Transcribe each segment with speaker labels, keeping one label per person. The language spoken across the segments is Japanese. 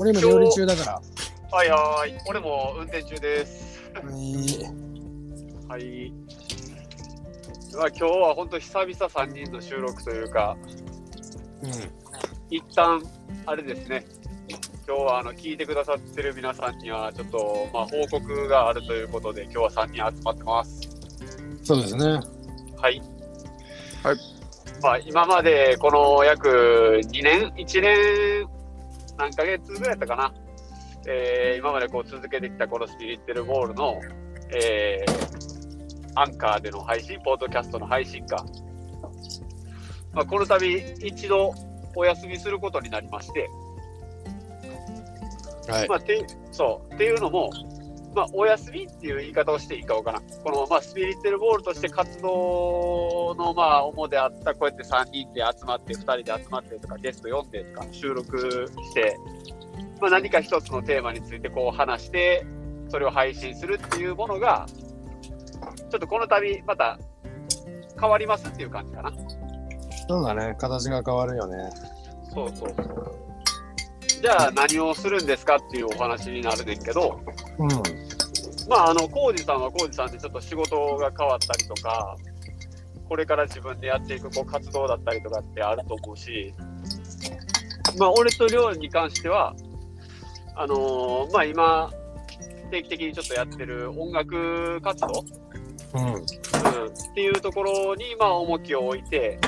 Speaker 1: 俺今料理中だから。
Speaker 2: はいはい。俺も運転中です。
Speaker 1: はい。
Speaker 2: はい。まあ今日は本当久々3人の収録というか、
Speaker 1: うん。
Speaker 2: 一旦あれですね。今日はあの聞いてくださってる皆さんにはちょっとまあ報告があるということで今日は3人集まってます。
Speaker 1: そうですね。
Speaker 2: はい。
Speaker 3: はい。
Speaker 2: まあ今までこの約2年、1年何ヶ月ぐらいやったかな。えー今までこう続けてきたこのスピリッテルボールの、えーアンカーでの配信、ポッドキャストの配信か。まあ、この度一度お休みすることになりまして、
Speaker 1: はい。
Speaker 2: まあ、てそうっていうのも、まあ、お休みっていう言い方をしていいかわからん。この、まあ、スピリッテルボールとして活動の、まあ、主であった、こうやって3人で集まって、2人で集まってとか、ゲスト呼んでとか、収録して、まあ、何か一つのテーマについてこう話して、それを配信するっていうものが、ちょっとこの度、また変わりますっていう感じかな。
Speaker 1: そうだね。形が変わるよね。
Speaker 2: そうそうそう。じゃあ、何をするんですかっていうお話になるねんけど、
Speaker 1: うん。
Speaker 2: まあ、あの、コウジさんはコウジさんでちょっと仕事が変わったりとか、これから自分でやっていくこう活動だったりとかってあると思うし、まあ、俺とりょうに関しては、あのーまあ、今、定期的にちょっとやってる音楽活動、
Speaker 1: うん。
Speaker 2: うん、っていうところに、まあ、重きを置いて、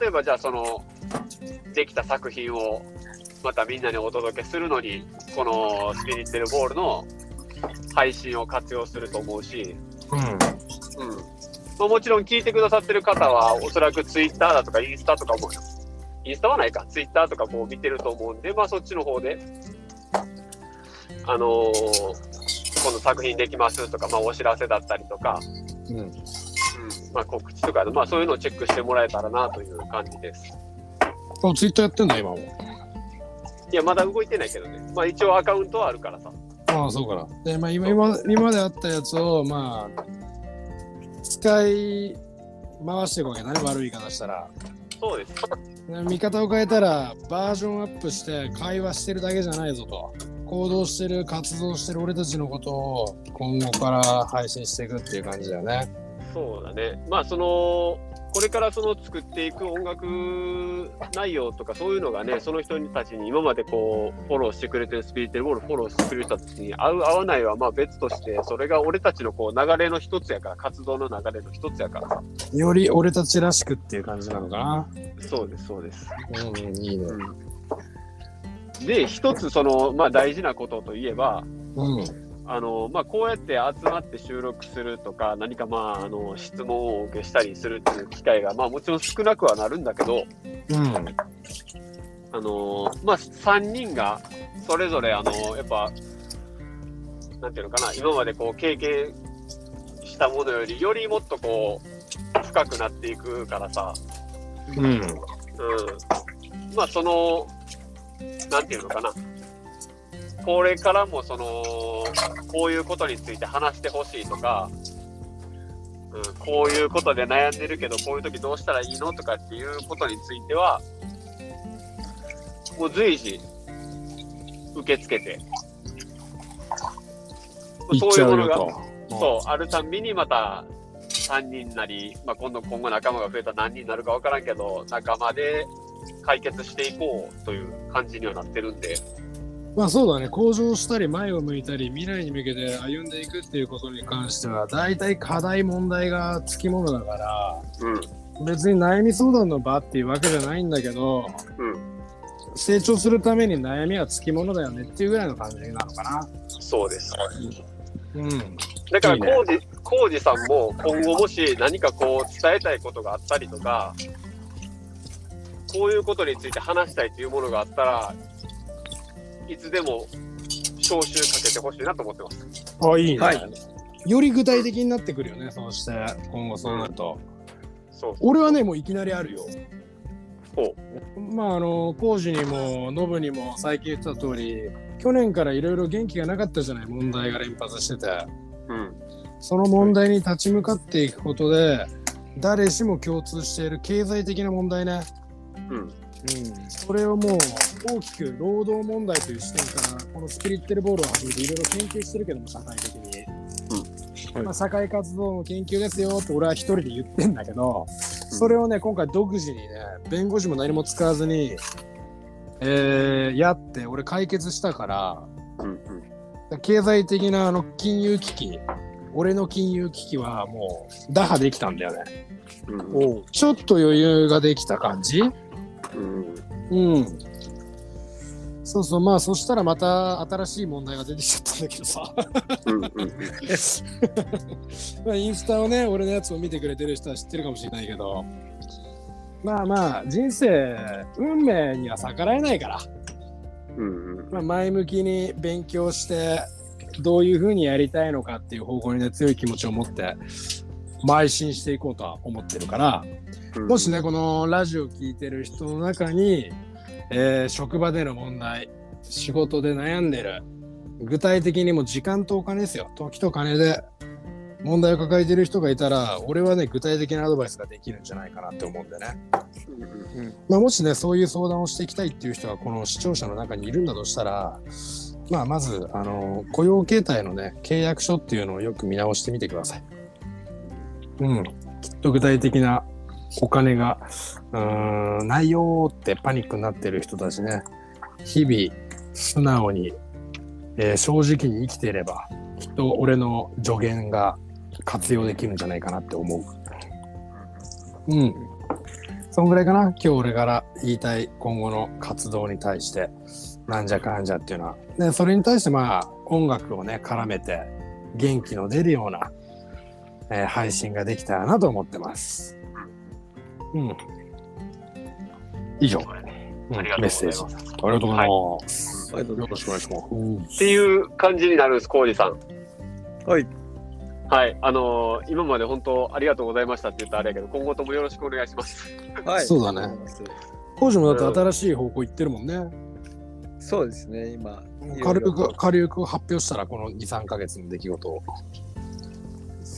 Speaker 2: 例えばじゃあ、その、できた作品をまたみんなにお届けするのに、このスピリッテルボールの配信を活用すると思うし、
Speaker 1: うん。
Speaker 2: うんまあ、もちろん聞いてくださってる方は、おそらくツイッターだとかインスタとかも、インスタはないか、ツイッターとかこう見てると思うんで、まあ、そっちの方で、あのーこの作品できますとか、まあ、お知らせだったりとか、
Speaker 1: うん。
Speaker 2: うんまあ、告知とか、まあ、そういうのをチェックしてもらえたらなという感じです。
Speaker 1: あ、ツイッターやってんだ、今も。
Speaker 2: いや、まだ動いてないけどね。まあ、一応アカウントはあるからさ。
Speaker 1: ああ、そうかな。で、まあ、今、今、今まであったやつを、まあ、使い回していくわけだね、悪い言い方したら。
Speaker 2: そうです。
Speaker 1: 見方を変えたら、バージョンアップして会話してるだけじゃないぞと。行動してる、活動してる俺たちのことを今後から配信していくっていう感じだよね。
Speaker 2: そうだね。まあ、その、これからその作っていく音楽内容とかそういうのがね、その人たちに今までこう、フォローしてくれてるスピリテルボールフォローしてくれた人たちに合う合わないはまあ別として、それが俺たちのこう流れの一つやから、活動の流れの一つやから。
Speaker 1: より俺たちらしくっていう感じなのかな。
Speaker 2: そうです、そうです。
Speaker 1: うん、いいね。
Speaker 2: で、一つその、まあ大事なことといえば、
Speaker 1: うん。
Speaker 2: あのまあ、こうやって集まって収録するとか、何か、まあ、あの質問をお受けしたりするっていう機会が、まあ、もちろん少なくはなるんだけど、
Speaker 1: うん。
Speaker 2: あのまあ、3人がそれぞれ、あのやっぱ、なんていうのかな、今までこう経験したものより、よりもっとこう深くなっていくからさ、
Speaker 1: うん。
Speaker 2: うん、まあ、その、なんていうのかな、これからもその、こういうことについて話してほしいとか、うん、こういうことで悩んでるけど、こういう時どうしたらいいのとかっていうことについては、もう随時受け付けて、
Speaker 1: 言っちゃうよ
Speaker 2: が、
Speaker 1: と。
Speaker 2: そう、あるたんびにまた3人なり、まあ、今度今後仲間が増えたら何人になるか分からんけど、仲間で解決していこうという感じにはなってるんで、
Speaker 1: まあそうだね、向上したり前を向いたり未来に向けて歩んでいくっていうことに関しては大体課題問題がつきものだから
Speaker 2: うん、
Speaker 1: 別に悩み相談の場っていうわけじゃないんだけど
Speaker 2: うん、
Speaker 1: 成長するために悩みはつきものだよねっていうぐらいの感じなのかな。
Speaker 2: そうです。
Speaker 1: うん。
Speaker 2: だから、
Speaker 1: いいね
Speaker 2: コウジ、コウジさんも今後もし何かこう伝えたいことがあったりとか、こういうことについて話したいというものがあったら、いつでも招集かけてほしいなと思ってます。
Speaker 1: あ、いいね。
Speaker 3: はい
Speaker 1: より具体的になってくるよね、そうして今後そうなると。
Speaker 2: そう
Speaker 1: 俺はね、もういきなりあるよ。
Speaker 2: ほ
Speaker 1: まああの工事にもノブにも最近言ってた通り去年からいろいろ元気がなかったじゃない問題が連発してて
Speaker 2: うん、
Speaker 1: その問題に立ち向かっていくことで誰しも共通している経済的な問題ね
Speaker 2: うん。
Speaker 1: うん、それをもう大きく労働問題という視点からこのスピリッテルボールを始めていろいろ研究してるけども社会的に、
Speaker 3: はい
Speaker 1: まあ、社会活動の研究ですよって俺は一人で言ってんだけどそれをね今回独自にね弁護士も何も使わずに、えーやって俺解決したから
Speaker 2: うん。
Speaker 1: 経済的なあの金融危機俺の金融危機はもう打破できたんだよね。
Speaker 2: うん。
Speaker 1: ちょっと余裕ができた感じ
Speaker 2: うん。
Speaker 1: うん。そうそう、まあ、そしたらまた新しい問題が出てきちゃったんだけどさ。まあ、インスタをね、俺のやつを見てくれてる人は知ってるかもしれないけど。まあまあ、人生、運命には逆らえないから。
Speaker 2: うん。
Speaker 1: まあ、前向きに勉強して、どういうふうにやりたいのかっていう方向にね、強い気持ちを持って、邁進していこうとは思ってるから。
Speaker 2: うん。
Speaker 1: もしね、このラジオ聞いてる人の中に、えー職場での問題、仕事で悩んでる、具体的にも時間とお金ですよ。時と金で問題を抱えてる人がいたら、俺はね、具体的なアドバイスができるんじゃないかなって思うんでね。
Speaker 2: うん。
Speaker 1: まあ、もしね、そういう相談をしていきたいっていう人がこの視聴者の中にいるんだとしたら、まあ、まず、あの、雇用形態のね、契約書っていうのをよく見直してみてください。うん。きっと具体的なお金が、うーん、ないよってパニックになってる人たちね、日々、素直に、えー正直に生きていれば、きっと俺の助言が活用できるんじゃないかなって思う。うん。そんぐらいかな今日俺から言いたい今後の活動に対してなんじゃかんじゃっていうのは。で、それに対してまあ音楽をね絡めて元気の出るような、えー配信ができたらなと思ってます。うん。以上。うん
Speaker 2: ありがとうございます
Speaker 1: メッセージ。ありがとうございます。
Speaker 3: ありがとうございます
Speaker 1: よろしくお願いします。
Speaker 2: っていう感じになるんです、浩二さん。
Speaker 3: はい。
Speaker 2: はい。あのー今まで本当ありがとうございましたって言ったらあれやけど、今後ともよろしくお願いします。
Speaker 3: はい。
Speaker 1: そうだね。工事もだって新しい方向行ってるもんね。
Speaker 3: そうですね、今。
Speaker 1: 軽く、軽く発表したらこの2、3ヶ月の出来事を。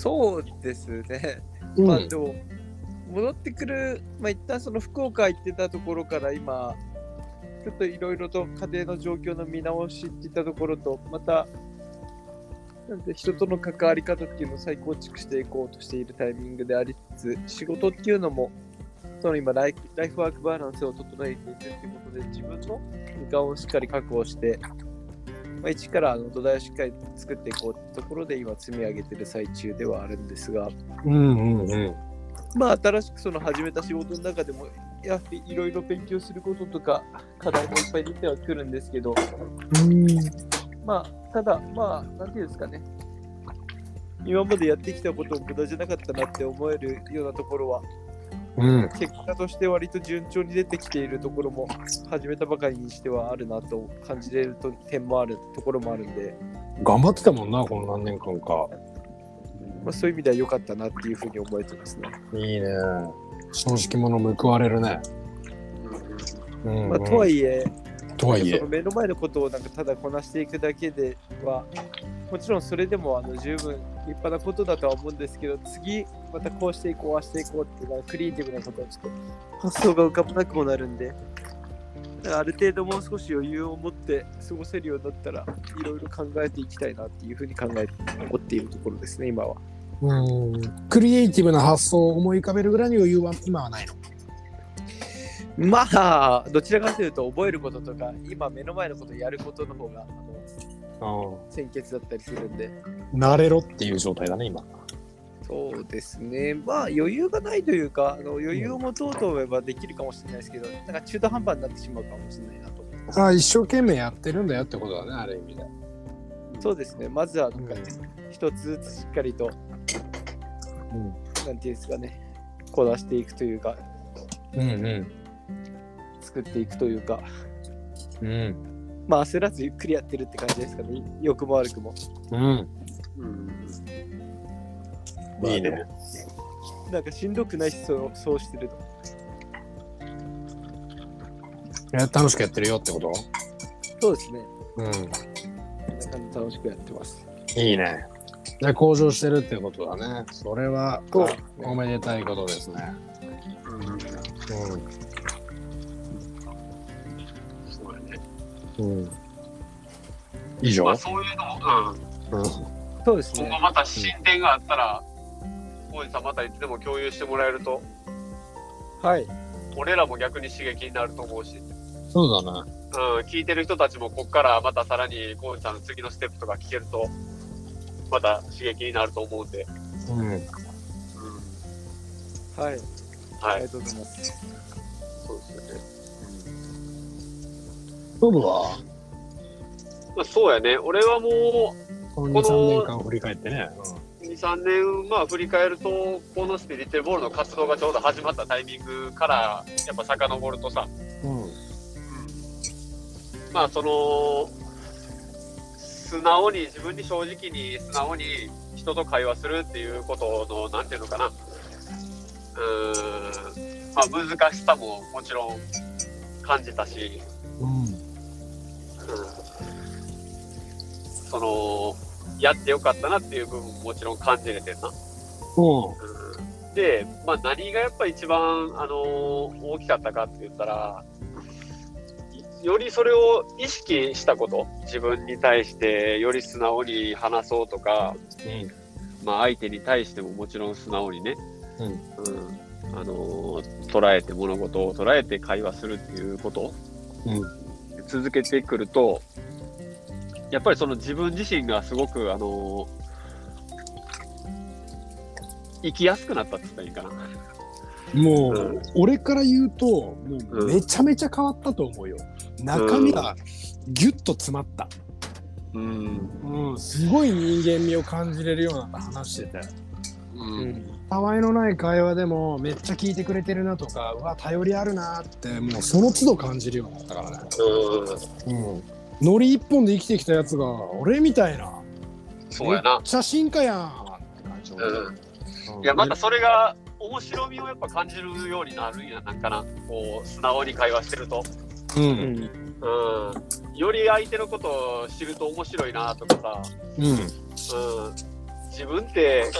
Speaker 3: そうですね。
Speaker 1: うん
Speaker 3: まあでも、戻ってくる、まあ一旦その福岡行ってたところから今、ちょっといろいろと家庭の状況の見直しっていったところと、また、なんて人との関わり方っていうのを再構築していこうとしているタイミングでありつつ、仕事っていうのも、その今ライフ、ライフワークバランスを整えていくっていうことで、自分の時間をしっかり確保して、まあ、一からあの土台をしっかり作っていこうってところで今積み上げてる最中ではあるんですが、
Speaker 1: うんうんうん。
Speaker 3: まあ、新しくその始めた仕事の中でも、やいろいろ勉強することとか、課題もいっぱい出てはくるんですけど、まあ、ただ、まあ、なんていうんですかね、今までやってきたことを無駄じゃなかったなって思えるようなところは、
Speaker 1: うん。
Speaker 3: 結果として割と順調に出てきているところも、始めたばかりにしてはあるなと感じれると点もあるところもあるんで、
Speaker 1: 頑張ってたもんな、この何年間か。
Speaker 3: まあ、そういう意味では良かったなっていうふうに思えてますね。
Speaker 1: いいね。正直者報われるね。うん、
Speaker 3: まあ、とはいえ、
Speaker 1: とはいえ。
Speaker 3: 目の前のことをなんかただこなしていくだけではもちろんそれでもあの十分立派なことだとは思うんですけど次またこうしていこうああしていこうっていうのはクリエイティブなことはちょっと発想が浮かばなくもなるんである程度もう少し余裕を持って過ごせるようになったらいろいろ考えていきたいなっていうふうに考えて思っているところですね今は
Speaker 1: うん。クリエイティブな発想を思い浮かべるぐらいに余裕は今はないの？
Speaker 3: まあどちらかというと覚えることとか今目の前のことをやることの方が先決だったりするんで
Speaker 1: 慣れろっていう状態だね、今。
Speaker 3: そうですね、まあ余裕がないというか、あの余裕を持とうと思えばできるかもしれないですけど、なんか中途半端になってしまうかもしれないなと思います。
Speaker 1: ああ、一生懸命やってるんだよってことだね、ある意味で。
Speaker 3: そうですね、まずはなんか一つずつしっかりと、
Speaker 1: うん。
Speaker 3: なんていうんですかね、こなしていくというか、
Speaker 1: うんうん。
Speaker 3: 作っていくというか、
Speaker 1: うん。
Speaker 3: まあ焦らずゆっくりやってるって感じですかね、良くも悪くも。
Speaker 1: うん。
Speaker 2: うん
Speaker 1: いいね。
Speaker 3: なんかしんどくないし、そうそうしてると。
Speaker 1: いや楽しくやってるよってこと？
Speaker 3: そうですね、
Speaker 1: うん。
Speaker 3: 楽しくやってます。
Speaker 1: いいね。じゃあ向上してるってことだね。それは
Speaker 3: そう
Speaker 1: おめでたいことですね。
Speaker 2: うん
Speaker 1: うん。うん。以上、
Speaker 2: まあそういうのも、うん、
Speaker 1: うん
Speaker 3: そうですね
Speaker 2: 今後。また進展があったら、浩二さんまたいつでも共有してもらえると、
Speaker 3: はい。
Speaker 2: 俺らも逆に刺激になると思うし、
Speaker 1: そうだな。
Speaker 2: うん、聞いてる人たちもこっからまたさらに浩二さんの次のステップとか聞けると、また刺激になると思うんで、
Speaker 1: うん。
Speaker 2: うん、
Speaker 3: はい。
Speaker 2: はい
Speaker 3: ありが、とうございます。
Speaker 1: ノブは
Speaker 2: まあ、そうやね、俺はも
Speaker 1: この2、3年間を振り返ってね。
Speaker 2: う2、3年、まあ、振り返ると、このスピリチュアルボールの活動がちょうど始まったタイミングから、やっぱ遡るとさ、
Speaker 1: うん。うん。
Speaker 2: まあその素直に自分に正直に素直に人と会話するっていうことのなんていうのかなうーんまあ難しさももちろん感じたし、
Speaker 1: うん。
Speaker 2: うん、そのやってよかったなっていう部分ももちろん感じれてんな。
Speaker 1: お
Speaker 2: うん。で、まあ、何がやっぱ一番、あの大きかったかって言ったら、いよりそれを意識したこと、自分に対してより素直に話そうとか、まあ、相手に対してももちろん素直にね、
Speaker 1: うん。
Speaker 2: うん。あの捉えて物事を捉えて会話するっていうこと、
Speaker 1: うん
Speaker 2: 続けてくると、やっぱりその自分自身がすごく、あの生きやすくなったって言ったらいいかな。
Speaker 1: もう、
Speaker 2: うん
Speaker 1: 俺から言うと、も
Speaker 2: う
Speaker 1: うんめちゃめちゃ変わったと思うよ。中身がギュッと詰まった。
Speaker 2: うん。
Speaker 1: うん、すごい人間味を感じれるような話してて。
Speaker 2: うん。
Speaker 1: たわいのない会話でもめっちゃ聞いてくれてるなとか、うわ、頼りあるなって、もうその都度感じるようになったからね。うん。ノリ一本で生きてきたやつが、俺みたいな、
Speaker 2: そうやな
Speaker 1: めっ。ちゃ進化やんって感じ。
Speaker 2: うん。
Speaker 1: うん
Speaker 2: いや、またそれが面白みをやっぱ感じるようになるんやなんかな。こう、素直に会話してると。
Speaker 1: う。
Speaker 3: うんん。
Speaker 2: うん。より相手のことを知ると面白いなとかさ。
Speaker 1: うん。
Speaker 2: うん。自分って、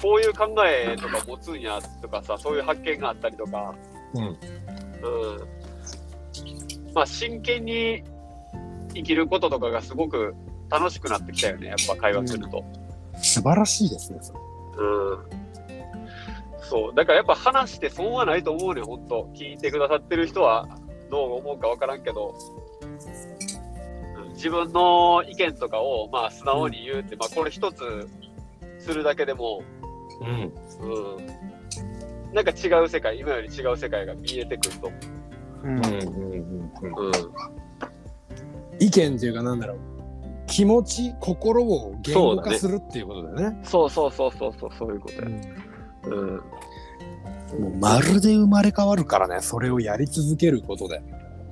Speaker 2: こういう考えとか持つんやとかさ、そういう発見があったりとか。
Speaker 1: うん。
Speaker 2: うん。まあ、真剣に生きることとかがすごく楽しくなってきたよね。やっぱ会話すると。
Speaker 1: 素晴らしいですね、それ。
Speaker 2: うんそう、だからやっぱ話して損はないと思うね、本当聞いてくださってる人はどう思うかわからんけど、うん自分の意見とかをまあ素直に言うって、まあこれ一つするだけでも、
Speaker 1: うん。
Speaker 2: うん、なんか違う世界、今より違う世界が見えてくると思
Speaker 3: うん
Speaker 1: うん。うん。うん。
Speaker 2: う。うん、
Speaker 1: 意見っていうかなんだろう気持ち心を言語化するっていうことだよね。
Speaker 2: そうそうそうそうそう、そういうことや。うん。
Speaker 1: もうまるで生まれ変わるからねそれをやり続けることで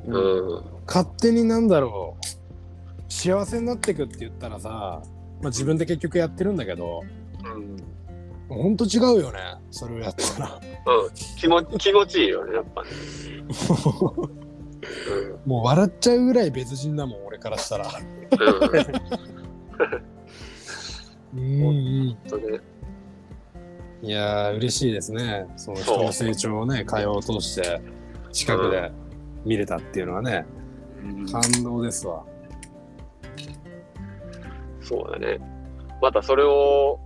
Speaker 2: うん。
Speaker 1: 勝手になんだろう幸せになってくって言ったらさ、まあ、自分で結局やってるんだけど
Speaker 2: うん。
Speaker 1: ほんと違うよねそれをやったら
Speaker 2: うん、気持気持ちいいよね、やっぱね。
Speaker 1: もう笑っちゃうぐらい別人だもん俺からしたら
Speaker 2: うん。うん。
Speaker 1: うんうん
Speaker 2: 本当ね。
Speaker 1: いやー嬉しいですねその人の成長をね会話を通して近くで見れたっていうのはね感動ですわ
Speaker 2: そうだね。またそれを、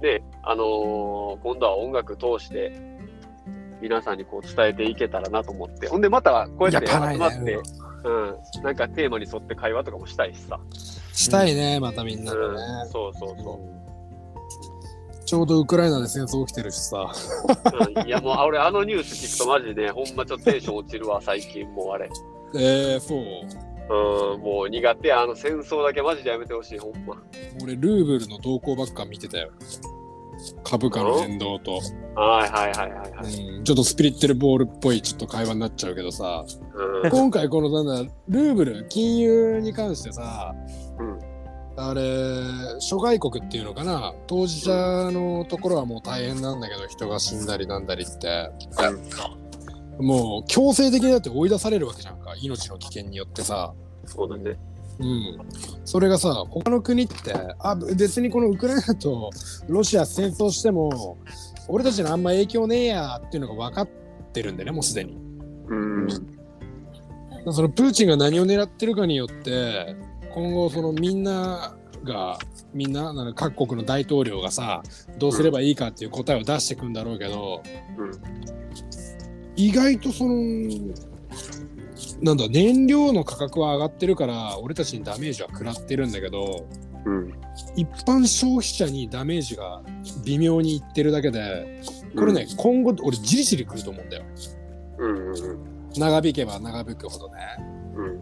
Speaker 2: ね、あのー今度は音楽通して、皆さんにこう伝えていけたらなと思って。ほんで、またこうやって集まって、うん、なんかテーマに沿って会話とかもしたいしさ。
Speaker 1: したいねまたみんなでね、
Speaker 2: うん、そうそうそ
Speaker 1: ちょうどウクライナで戦争起きてるしさ。
Speaker 2: う。うん、いや、もう、あ俺、あのニュース聞くとマジでね、ほんまちょっとテンション落ちるわ、最近もうあれ。
Speaker 1: えー、そう。
Speaker 2: うん、もう苦手や、あの戦争だけマジでやめてほしい、ほんま。
Speaker 1: 俺、ルーブルの動向ばっか見てたよ。株価の変動と、
Speaker 2: はいはいはいはいはい。
Speaker 1: うん。ちょっとスピリッテルボールっぽいちょっと会話になっちゃうけどさ、
Speaker 2: うん、
Speaker 1: 今回このなんだ、ルーブル、金融に関してさ、
Speaker 2: うん。
Speaker 1: あれ、諸外国っていうのかな、当事者のところはもう大変なんだけど、人が死んだりなんだりって、もう強制的にだって追い出されるわけじゃんか、命の危険によってさ。
Speaker 2: そうだね。
Speaker 1: うん、それがさ他の国ってあ別にこのウクライナとロシア戦争しても俺たちのあんま影響ねえやっていうのが分かってるんでねもうすでに
Speaker 2: うん。
Speaker 1: そのプーチンが何を狙ってるかによって今後そのみんながみんななんか各国の大統領がさどうすればいいかっていう答えを出してくんだろうけど、
Speaker 4: うん
Speaker 1: 意外とそのなんだ燃料の価格は上がってるから俺たちにダメージは食らってるんだけど
Speaker 4: うん。
Speaker 1: 一般消費者にダメージが微妙にいってるだけでこれね、今後俺じりじりくると思うんだよ
Speaker 4: うんうんうん。
Speaker 1: 長引けば長引くほどね。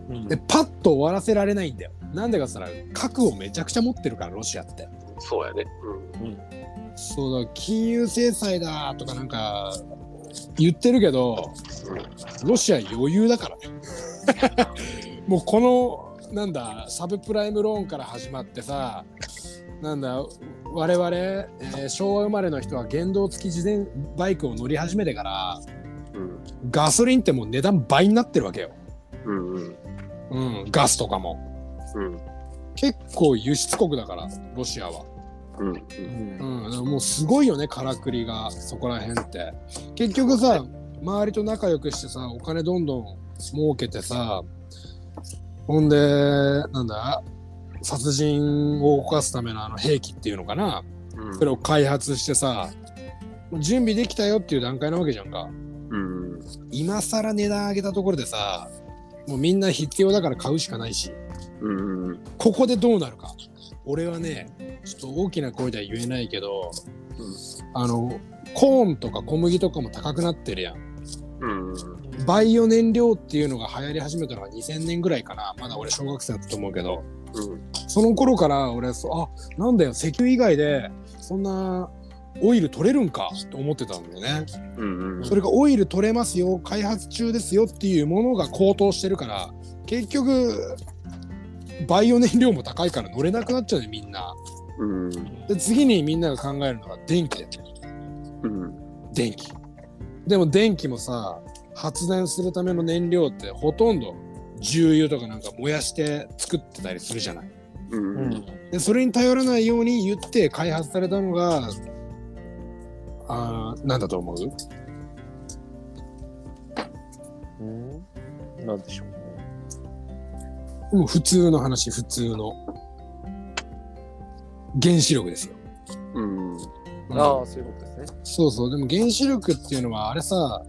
Speaker 4: うん。
Speaker 1: でパッと終わらせられないんだよ。なんでかっつったら核をめちゃくちゃ持ってるからロシアって。
Speaker 4: そうやね。
Speaker 1: そうだ金融制裁だとかなんか言ってるけどロシア余裕だからね。もうこのなんだサブプライムローンから始まってさなんだ我々、えー昭和生まれの人は原動付き自転バイクを乗り始めてから
Speaker 4: うん。
Speaker 1: ガソリンってもう値段倍になってるわけよ。
Speaker 4: うんうん。
Speaker 1: うん、ガスとかも。
Speaker 4: うん。
Speaker 1: 結構輸出国だからロシアは、
Speaker 4: うん。
Speaker 1: うん、もうすごいよねからくりがそこら辺って結局さ周りと仲良くしてさお金どんどん儲けてさほんでなんだ殺人を犯すためのあの兵器っていうのかな
Speaker 4: うん。
Speaker 1: それを開発してさ準備できたよっていう段階なわけじゃんか
Speaker 4: うん。
Speaker 1: 今更値段上げたところでさもうみんな必要だから買うしかないし
Speaker 4: うん。うん。
Speaker 1: ここでどうなるか。俺はね、ちょっと大きな声では言えないけど、あの、コーンとか小麦とかも高くなってるやん。
Speaker 4: うん。
Speaker 1: バイオ燃料っていうのが流行り始めたのが2000年ぐらいかな。まだ俺小学生だったと思うけど、
Speaker 4: うん。
Speaker 1: その頃から俺、そあ、なんだよ、石油以外でそんなオイル取れるんかと思ってたんだよね。
Speaker 4: うん。
Speaker 1: それがオイル取れますよ、開発中ですよっていうものが高騰してるから、結局、バイオ燃料も高いから乗れなくなっちゃうね、みんな。
Speaker 4: うん。
Speaker 1: で次にみんなが考えるのが電気だよね
Speaker 4: うん。
Speaker 1: 電気でも電気もさ発電するための燃料ってほとんど重油とかなんか燃やして作ってたりするじゃない
Speaker 4: うん。
Speaker 1: でそれに頼らないように言って開発されたのがあーなんだと思う？
Speaker 3: うん？なんでしょう？ね。
Speaker 1: もう普通の話普通の原子力ですよ、
Speaker 4: うん。
Speaker 1: うん
Speaker 3: ああ、そういうことですね。
Speaker 1: そうそうでも原子力っていうのはあれさ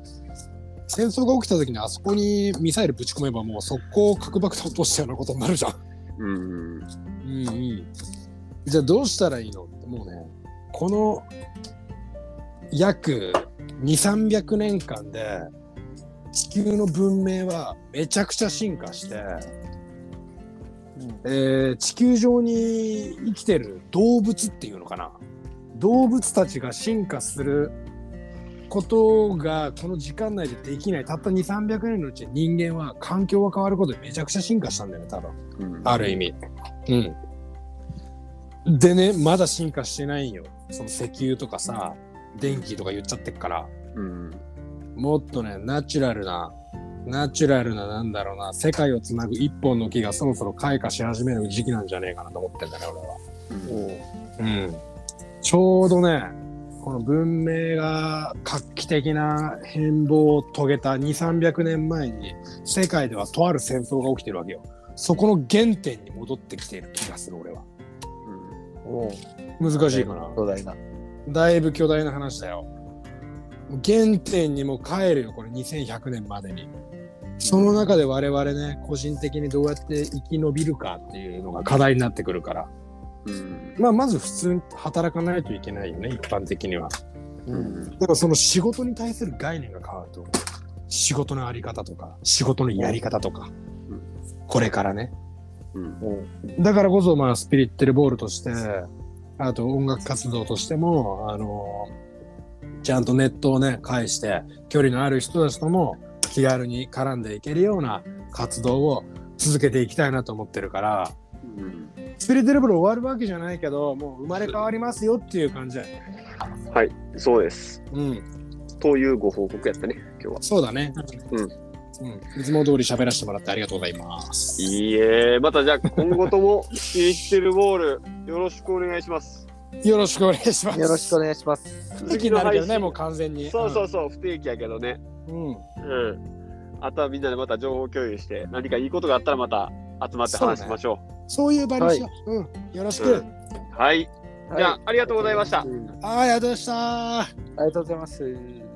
Speaker 1: 戦争が起きた時にあそこにミサイルぶち込めばもう速攻核爆弾落としたようなことになるじゃん。
Speaker 4: うん。
Speaker 1: うんうん。じゃあどうしたらいいの？ってもうねこの約2300年間で地球の文明はめちゃくちゃ進化して、えー地球上に生きてる動物っていうのかな？動物たちが進化することがこの時間内でできない。たった2300年のうちに人間は環境が変わることでめちゃくちゃ進化したんだよね多分。
Speaker 4: うん。
Speaker 1: ある意味。うん。でねまだ進化してないんよ。その石油とかさ電気とか言っちゃってっから。
Speaker 4: うん。
Speaker 1: もっとねナチュラルなナチュラルななんだろうな世界をつなぐ一本の木がそろそろ開花し始める時期なんじゃねえかなと思ってんだね俺は。うん、ちょうどねこの文明が画期的な変貌を遂げた2300年前に世界ではとある戦争が起きてるわけよ。そこの原点に戻ってきている気がする俺は。
Speaker 3: お
Speaker 1: 難しいかな。
Speaker 3: 巨大な。
Speaker 1: だいぶ巨大な話だよ。原点にも帰るよこれ2100年までにその中で我々ね個人的にどうやって生き延びるかっていうのが課題になってくるから
Speaker 4: うん。
Speaker 1: まあまず普通に働かないといけないよね一般的には
Speaker 4: うん。
Speaker 1: だからその仕事に対する概念が変わると仕事のあり方とか仕事のやり方とか、
Speaker 4: うん
Speaker 1: これからね
Speaker 4: うん。
Speaker 1: だからこそまあスピリッテルボールとしてあと音楽活動としてもあのちゃんとネットをね介して距離のある人たちとも気軽に絡んでいけるような活動を続けていきたいなと思ってるから
Speaker 4: うん。
Speaker 1: スピリッテルボール終わるわけじゃないけどもう生まれ変わりますよっていう感じだよね。
Speaker 4: はい。そうです。
Speaker 1: うん
Speaker 4: というご報告やったね、今日は。
Speaker 1: そうだね。
Speaker 4: うん
Speaker 1: うん。いつも通り喋らせてもらってありがとうございます。
Speaker 4: いいえ、またじゃあ今後ともスピリッテルボールよろしくお願いします。
Speaker 1: よろしくお願いします。
Speaker 3: よろしくお願いします。
Speaker 1: 不定期になるけどね、もう完全に。
Speaker 4: そうそうそう、不定期やけどね。
Speaker 1: うん。うん。
Speaker 4: うん。
Speaker 2: あとはみんなでまた情報共有して、何かいいことがあったらまた集まって話しましょ
Speaker 1: そういう場にしよう。うん。よろしく。
Speaker 2: うんう。はい。じゃあ、ありがとうございました。
Speaker 3: はい
Speaker 1: はい、ありがとうございました。
Speaker 3: ありがとうございます。